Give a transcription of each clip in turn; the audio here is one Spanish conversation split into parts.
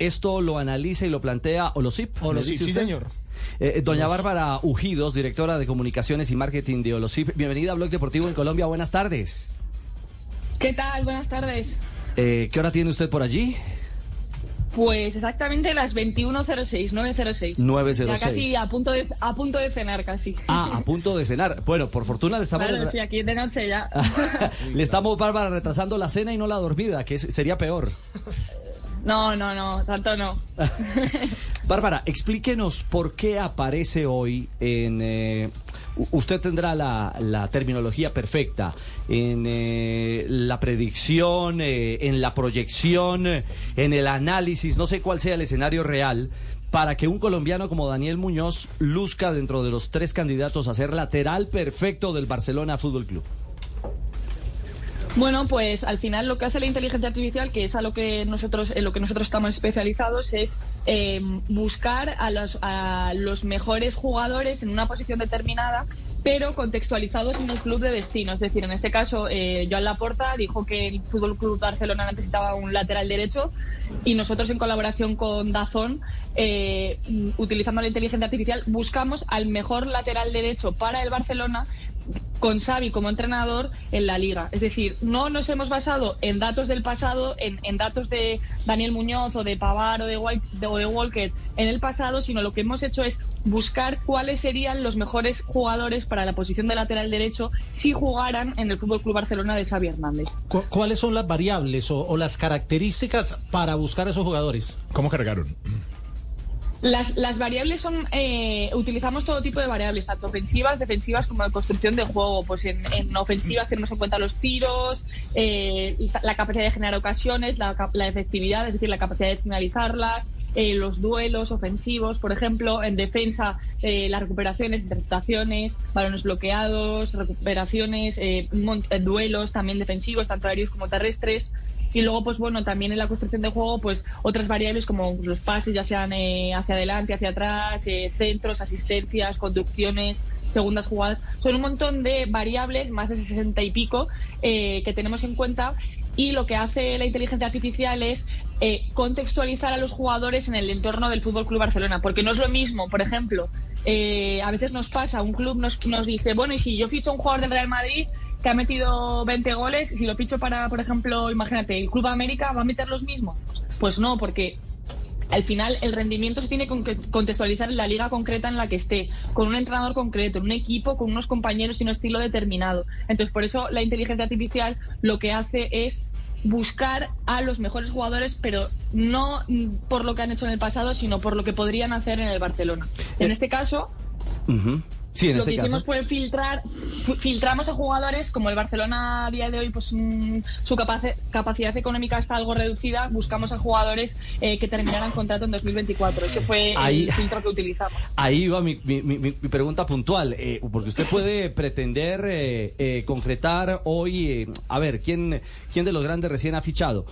Esto lo analiza y lo plantea Olosip. Olosip, sí, señor. Eh, doña Bárbara Ujidos, directora de Comunicaciones y Marketing de Olosip. Bienvenida a Blog Deportivo en Colombia. Buenas tardes. ¿Qué tal? Buenas tardes. Eh, ¿Qué hora tiene usted por allí? Pues exactamente las 21.06, 9.06. 9.06. Ya casi a punto, de, a punto de cenar, casi. Ah, a punto de cenar. Bueno, por fortuna le estamos... Claro, sí, aquí de noche ya. le estamos, Bárbara, retrasando la cena y no la dormida, que sería peor. No, no, no, tanto no. Bárbara, explíquenos por qué aparece hoy en... Eh, usted tendrá la, terminología perfecta en eh, la predicción, eh, en la proyección, en el análisis, no sé cuál sea el escenario real, para que un colombiano como Daniel Muñoz luzca dentro de los tres candidatos a ser lateral perfecto del Barcelona Fútbol Club. Bueno, pues al final lo que hace la inteligencia artificial, que es a lo que nosotros, en lo que nosotros estamos especializados, es eh, buscar a los, a los mejores jugadores en una posición determinada pero contextualizados en el club de destino. Es decir, en este caso, eh, Joan Laporta dijo que el Fútbol Club Barcelona necesitaba un lateral derecho y nosotros, en colaboración con Dazón, eh, utilizando la inteligencia artificial, buscamos al mejor lateral derecho para el Barcelona con Xavi como entrenador en la liga. Es decir, no nos hemos basado en datos del pasado, en, datos de Daniel Muñoz o de Pavar o de, White, o de Walker en el pasado, sino lo que hemos hecho es buscar cuáles serían los mejores jugadores para la posición de lateral derecho si jugaran en el Fútbol Club Barcelona de Xavi Hernández. ¿Cuáles son las variables o, o las características para buscar a esos jugadores? ¿Cómo cargaron? Las, las variables son, eh, utilizamos todo tipo de variables, tanto ofensivas, defensivas como de construcción de juego. Pues en, en ofensivas tenemos en cuenta los tiros, eh, la capacidad de generar ocasiones, la, la, efectividad, es decir, la capacidad de finalizarlas, eh, los duelos ofensivos, por ejemplo, en defensa, eh, las recuperaciones, interceptaciones, balones bloqueados, recuperaciones, eh, duelos también defensivos, tanto aéreos como terrestres. Y luego, pues bueno, también en la construcción de juego, pues otras variables como los pases, ya sean eh, hacia adelante, hacia atrás, eh, centros, asistencias, conducciones, segundas jugadas. Son un montón de variables, más de 60 y pico, eh, que tenemos en cuenta. Y lo que hace la inteligencia artificial es contextualizar a los jugadores en el entorno del Fútbol Club Barcelona, porque no es lo mismo, por ejemplo, a veces nos pasa, un club nos, nos dice, bueno, y si yo ficho a un jugador del Real Madrid, que ha metido 20 goles, si lo ficho para, por ejemplo, imagínate, el Club América, ¿va a meter los mismos? Pues no, porque al final el rendimiento se tiene que contextualizar en la liga concreta en la que esté, con un entrenador concreto, en un equipo, con unos compañeros y un estilo determinado. Entonces, por eso la inteligencia artificial lo que hace es buscar a los mejores jugadores, pero no por lo que han hecho en el pasado, sino por lo que podrían hacer en el Barcelona. En eh, este caso, Sí, en lo este que hicimos fue filtrar, filtramos a jugadores, como el Barcelona a día de hoy, pues mm, su capacidad económica está algo reducida, buscamos a jugadores eh, que terminaran contrato en 2024. Ese fue el filtro que utilizamos. Ahí va mi, pregunta puntual, eh, porque usted puede pretender eh, concretar hoy, a ver, ¿quién, ¿quién de los grandes recién ha fichado?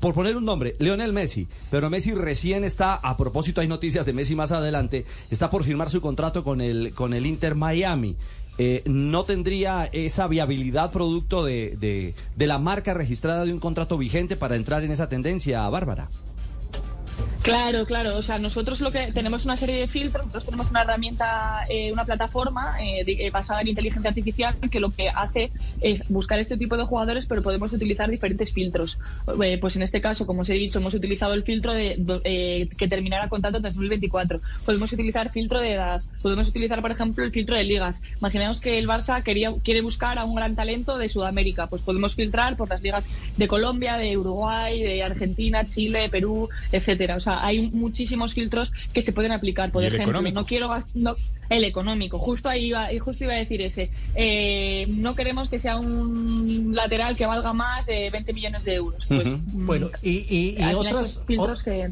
Por poner un nombre, Leonel Messi, pero Messi recién está, a propósito hay noticias de Messi más adelante, está por firmar su contrato con el, con el Inter Miami. Eh, no tendría esa viabilidad producto de, de, la marca registrada de un contrato vigente para entrar en esa tendencia, Bárbara. Claro, claro. O sea, nosotros lo que tenemos una serie de filtros, nosotros tenemos una herramienta, eh, una plataforma eh, eh, basada en inteligencia artificial que lo que hace es buscar este tipo de jugadores, pero podemos utilizar diferentes filtros. pues en este caso, como os he dicho, hemos utilizado el filtro de que terminará contrato en 2024. Podemos utilizar filtro de edad. Podemos utilizar, por ejemplo, el filtro de ligas. Imaginemos que el Barça quería, quiere buscar a un gran talento de Sudamérica. Pues podemos filtrar por las ligas de Colombia, de Uruguay, de Argentina, Chile, Perú, etcétera. O sea, hay muchísimos filtros que se pueden aplicar. Por ejemplo, no quiero no, el económico, justo ahí iba, justo iba a decir ese. Eh, no queremos que sea un lateral que valga más de 20 millones de euros. Pues, mm, bueno, y, y, otros filtros que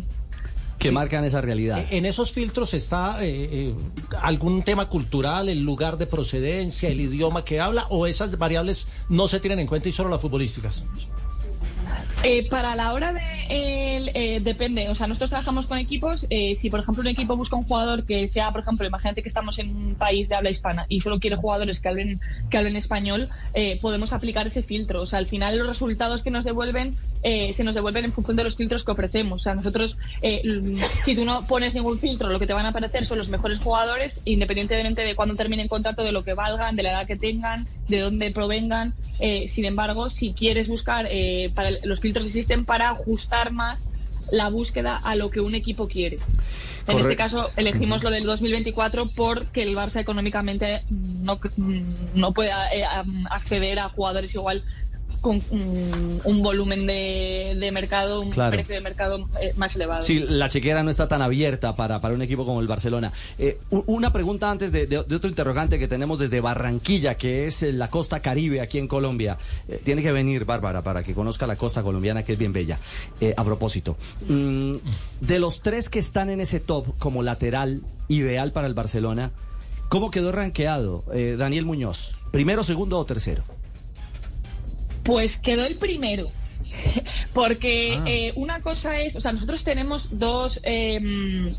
que marcan esa realidad. E, en esos filtros está eh, eh, algún tema cultural, el lugar de procedencia, el idioma que habla, o esas variables no se tienen en cuenta y solo las futbolísticas. Eh, para la hora de eh, depende, o sea, nosotros trabajamos con equipos. Eh, si por ejemplo un equipo busca un jugador que sea, por ejemplo, imagínate que estamos en un país de habla hispana y solo quiere jugadores que hablen que hablen español, podemos aplicar ese filtro. O sea, al final los resultados que nos devuelven eh, se nos devuelven en función de los filtros que ofrecemos. O sea, nosotros, eh, si tú no pones ningún filtro, lo que te van a aparecer son los mejores jugadores, independientemente de cuándo terminen contrato, de lo que valgan, de la edad que tengan, de dónde provengan. Eh, sin embargo, si quieres buscar, para los filtros existen para ajustar más la búsqueda a lo que un equipo quiere. En este caso elegimos lo del 2024 porque el Barça económicamente no, no puede eh, acceder a jugadores igual con un, volumen de, mercado, un precio de mercado eh, más elevado. Sí, la chequera no está tan abierta para, para un equipo como el Barcelona. Eh, una pregunta antes de, otro interrogante que tenemos desde Barranquilla, que es la costa caribe aquí en Colombia. Eh, tiene que venir, Bárbara, para que conozca la costa colombiana, que es bien bella. a propósito, mm, de los tres que están en ese top como lateral ideal para el Barcelona, ¿cómo quedó rankeado Daniel Muñoz? ¿Primero, segundo o tercero? Pues quedó el primero. Porque ah. eh, una cosa es, o sea, nosotros tenemos dos. Em,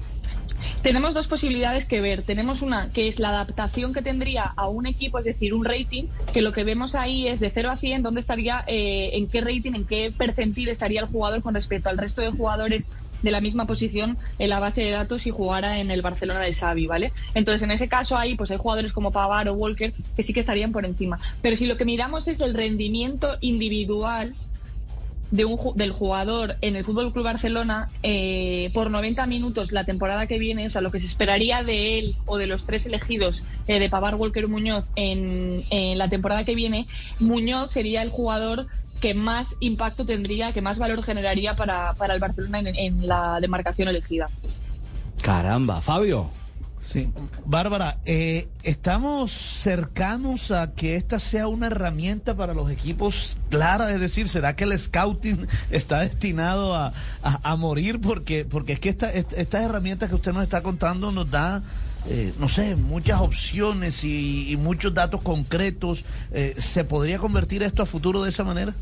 tenemos dos posibilidades que ver. Tenemos una que es la adaptación que tendría a un equipo, es decir, un rating, que lo que vemos ahí es de 0 a 100, dónde estaría, eh, en qué rating, en qué percentil estaría el jugador con respecto al resto de jugadores de la misma posición en la base de datos si jugara en el Barcelona de Xavi, ¿vale? Entonces, en ese caso ahí, pues hay jugadores como Pavar o Walker que sí que estarían por encima. Pero si lo que miramos es el rendimiento individual de un, del jugador en el Fútbol Club Barcelona eh, por 90 minutos la temporada que viene, o sea, lo que se esperaría de él o de los tres elegidos eh, de Pavar, Walker Muñoz en, en, la temporada que viene, Muñoz sería el jugador que más impacto tendría, que más valor generaría para, para el Barcelona en, la demarcación elegida. Caramba, Fabio. Sí. Bárbara, eh, ¿estamos cercanos a que esta sea una herramienta para los equipos clara? Es decir, ¿será que el scouting está destinado a, a, morir? Porque, porque es que esta, estas herramientas que usted nos está contando nos da eh, no sé, muchas opciones y, muchos datos concretos. Eh, ¿Se podría convertir esto a futuro de esa manera?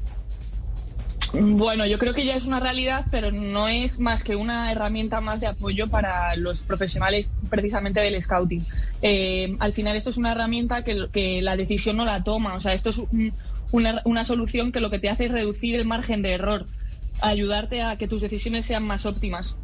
Bueno, yo creo que ya es una realidad, pero no es más que una herramienta más de apoyo para los profesionales precisamente del scouting. Eh, al final esto es una herramienta que, que, la decisión no la toma, o sea, esto es una, una solución que lo que te hace es reducir el margen de error, ayudarte a que tus decisiones sean más óptimas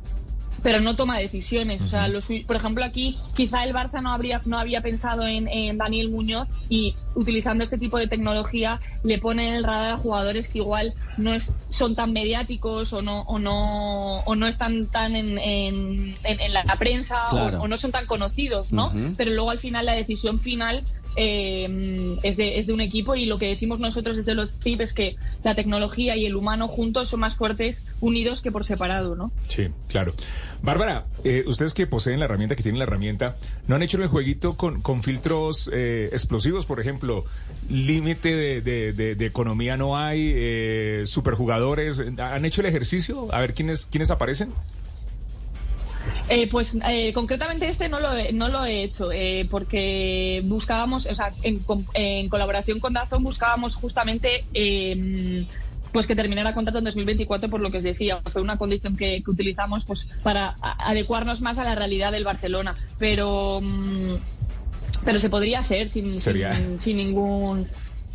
pero no toma decisiones. O sea, por ejemplo, aquí quizá el Barça no habría no había pensado en, Daniel Muñoz y utilizando este tipo de tecnología le pone en el radar a jugadores que igual no es, son tan mediáticos o no o no o no están tan en, en, la prensa o, no son tan conocidos, ¿no? Pero luego al final la decisión final eh, es, de, es de un equipo y lo que decimos nosotros desde los FIP es que la tecnología y el humano juntos son más fuertes unidos que por separado, ¿no? Sí, claro. Bárbara, eh, ustedes que poseen la herramienta, que tienen la herramienta, ¿no han hecho el jueguito con, con filtros eh, explosivos, por ejemplo? Límite de, de, economía no hay, eh, superjugadores. ¿Han hecho el ejercicio? A ver quiénes, quiénes aparecen. Eh, pues eh, concretamente este no lo he, no lo he hecho eh, porque buscábamos, o sea, en, en colaboración con Dazón buscábamos justamente em, pues que terminara contrato en 2024 por lo que os decía fue una condición que, utilizamos pues para adecuarnos más a la realidad del Barcelona pero mm, pero se podría hacer sin, sin ningún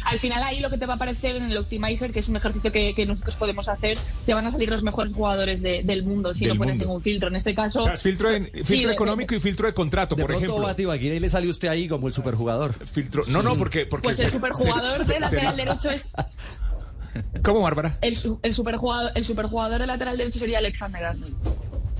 al final ahí lo que te va a aparecer en el Optimizer, que es un ejercicio que, nosotros podemos hacer, te van a salir los mejores jugadores del mundo si no pones ningún filtro. En este caso... O sea, filtro, filtro económico y filtro de contrato, por ejemplo. aquí le sale usted ahí como el superjugador. Filtro... No, no, porque... porque pues el superjugador de lateral derecho es... ¿Cómo, Bárbara? El, el, superjugador, el superjugador de lateral derecho sería Alexander Arnold.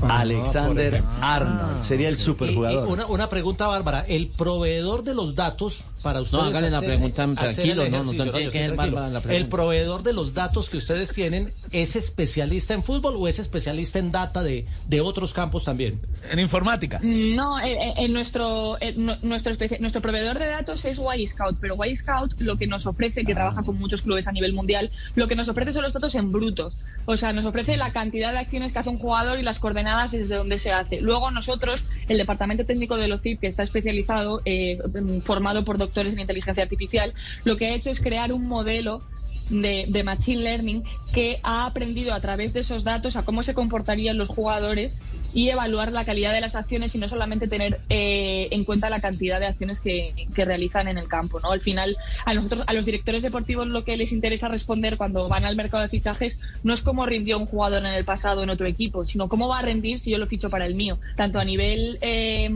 Ah, Alexander Arnold sería el superjugador. una, una pregunta, Bárbara. El proveedor de los datos para ustedes. No, háganle la pregunta tranquilo, no, no, no que la El proveedor de los datos que ustedes tienen, ¿es especialista en fútbol o es especialista en data de, de otros campos también? En informática. No, en, nuestro, nuestro, nuestro proveedor de datos es Y Scout, pero Y Scout lo que nos ofrece, que trabaja con muchos clubes a nivel mundial, lo que nos ofrece son los datos en brutos. O sea, nos ofrece la cantidad de acciones que hace un jugador y las coordenadas desde donde se hace. Luego nosotros, el departamento técnico de OCIP, que está especializado, eh, formado por doctores en inteligencia artificial, lo que ha hecho es crear un modelo de, Machine Learning que ha aprendido a través de esos datos a cómo se comportarían los jugadores y evaluar la calidad de las acciones y no solamente tener eh, en cuenta la cantidad de acciones que, que, realizan en el campo. ¿no? Al final, a nosotros, a los directores deportivos, lo que les interesa responder cuando van al mercado de fichajes no es cómo rindió un jugador en el pasado en otro equipo, sino cómo va a rendir si yo lo ficho para el mío, tanto a nivel eh,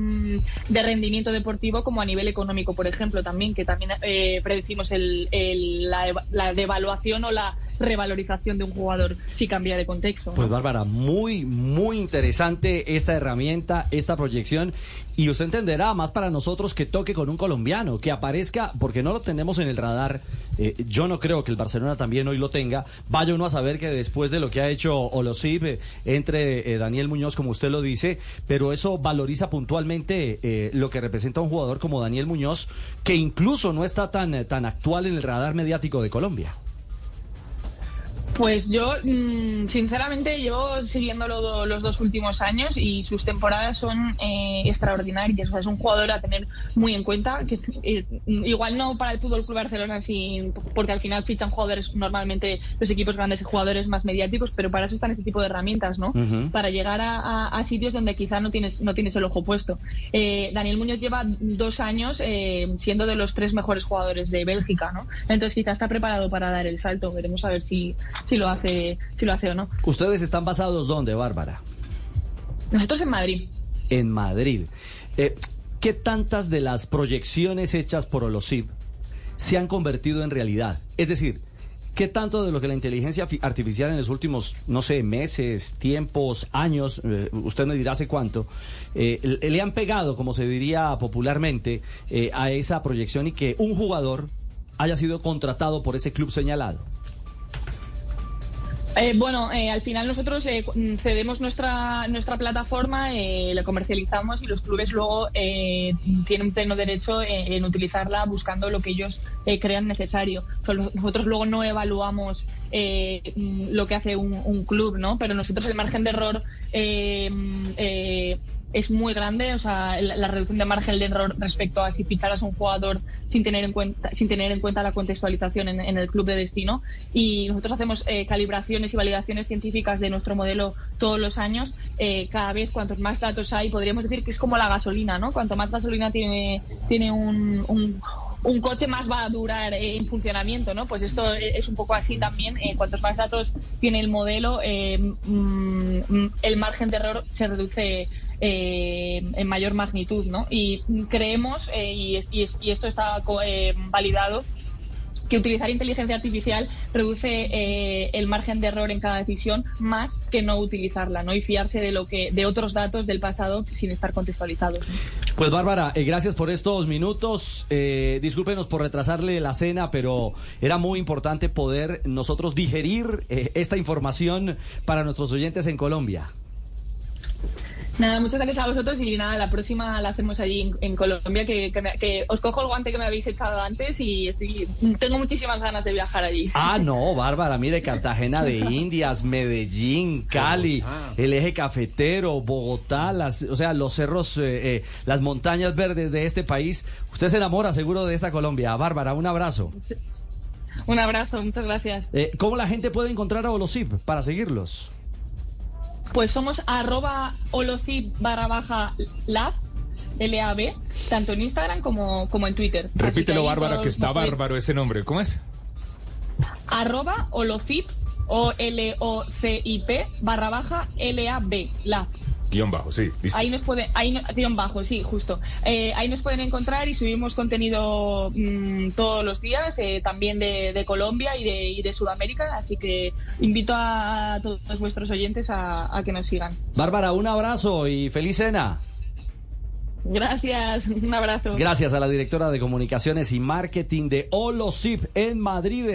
de rendimiento deportivo como a nivel económico, por ejemplo, también, que también eh, predecimos el, el, la, la devaluación o la revalorización de un jugador si cambia de contexto. Pues Bárbara, muy, muy interesante esta herramienta, esta proyección. Y usted entenderá, más para nosotros, que toque con un colombiano, que aparezca, porque no lo tenemos en el radar. Eh, yo no creo que el Barcelona también hoy lo tenga. Vaya uno a saber que después de lo que ha hecho Olosip eh, entre eh, Daniel Muñoz, como usted lo dice, pero eso valoriza puntualmente eh, lo que representa un jugador como Daniel Muñoz, que incluso no está tan, tan actual en el radar mediático de Colombia. Pues yo, mmm, sinceramente, llevo siguiéndolo los dos últimos años y sus temporadas son eh, extraordinarias. O sea, es un jugador a tener muy en cuenta. que eh, Igual no para el Fútbol Club Barcelona, sí, porque al final fichan jugadores, normalmente los equipos grandes y jugadores más mediáticos, pero para eso están este tipo de herramientas, ¿no? Uh -huh. Para llegar a, a, a, sitios donde quizá no tienes, no tienes el ojo puesto. Eh, Daniel Muñoz lleva dos años eh, siendo de los tres mejores jugadores de Bélgica, ¿no? Entonces quizá está preparado para dar el salto. Veremos a ver si si lo hace, si lo hace o no. ¿Ustedes están basados dónde, Bárbara? Nosotros en Madrid. En Madrid. Eh, ¿Qué tantas de las proyecciones hechas por Olosip se han convertido en realidad? Es decir, ¿qué tanto de lo que la inteligencia artificial en los últimos, no sé, meses, tiempos, años, eh, usted me dirá hace cuánto, eh, le han pegado, como se diría popularmente, eh, a esa proyección y que un jugador haya sido contratado por ese club señalado? Eh, bueno, eh, al final nosotros eh, cedemos nuestra nuestra plataforma, la comercializamos y los clubes luego tienen pleno derecho en utilizarla buscando lo que ellos crean necesario. Nosotros luego no evaluamos lo que hace un, un, club, ¿no? Pero nosotros el margen de error es muy grande, o sea, la, la, reducción de margen de error respecto a si ficharas a un jugador sin tener en cuenta, sin tener en cuenta la contextualización en, el club de destino. Y nosotros hacemos eh, calibraciones y validaciones científicas de nuestro modelo todos los años. Eh, cada vez, cuantos más datos hay, podríamos decir que es como la gasolina, ¿no? Cuanto más gasolina tiene, un, coche más va a durar eh, en funcionamiento, ¿no? Pues esto es un poco así también. Eh, cuantos más datos tiene el modelo, eh, mm, el margen de error se reduce en mayor magnitud, ¿no? Y creemos, y, y, y, esto está validado, que utilizar inteligencia artificial reduce eh, el margen de error en cada decisión más que no utilizarla, ¿no? Y fiarse de lo que de otros datos del pasado sin estar contextualizados. Pues Bárbara, eh, gracias por estos minutos. Eh, discúlpenos por retrasarle la cena, pero era muy importante poder nosotros digerir eh, esta información para nuestros oyentes en Colombia. Nada, muchas gracias a vosotros y nada, la próxima la hacemos allí en, en Colombia, que, que, me, que, os cojo el guante que me habéis echado antes y estoy, tengo muchísimas ganas de viajar allí. Ah, no, Bárbara, mire, Cartagena de Indias, Medellín, Cali, el eje cafetero, Bogotá, las, o sea, los cerros, eh, eh, las montañas verdes de este país. Usted se enamora seguro de esta Colombia. Bárbara, un abrazo. Sí. Un abrazo, muchas gracias. Eh, ¿Cómo la gente puede encontrar a Olosip para seguirlos? Pues somos arroba holocip barra baja lab, L-A-B, tanto en Instagram como, como en Twitter. Repítelo, que Bárbara, que está bárbaro ese nombre. ¿Cómo es? Arroba holocip, O-L-O-C-I-P, barra baja L-A-B, lab. Guión bajo, sí. Listo. Ahí nos puede, ahí, guion bajo, sí, justo. Eh, ahí nos pueden encontrar y subimos contenido mmm, todos los días, eh, también de, de Colombia y de, y de, Sudamérica, así que invito a, todos vuestros oyentes a, a, que nos sigan. Bárbara, un abrazo y feliz cena. Gracias, un abrazo. Gracias a la directora de comunicaciones y marketing de Olosip en Madrid.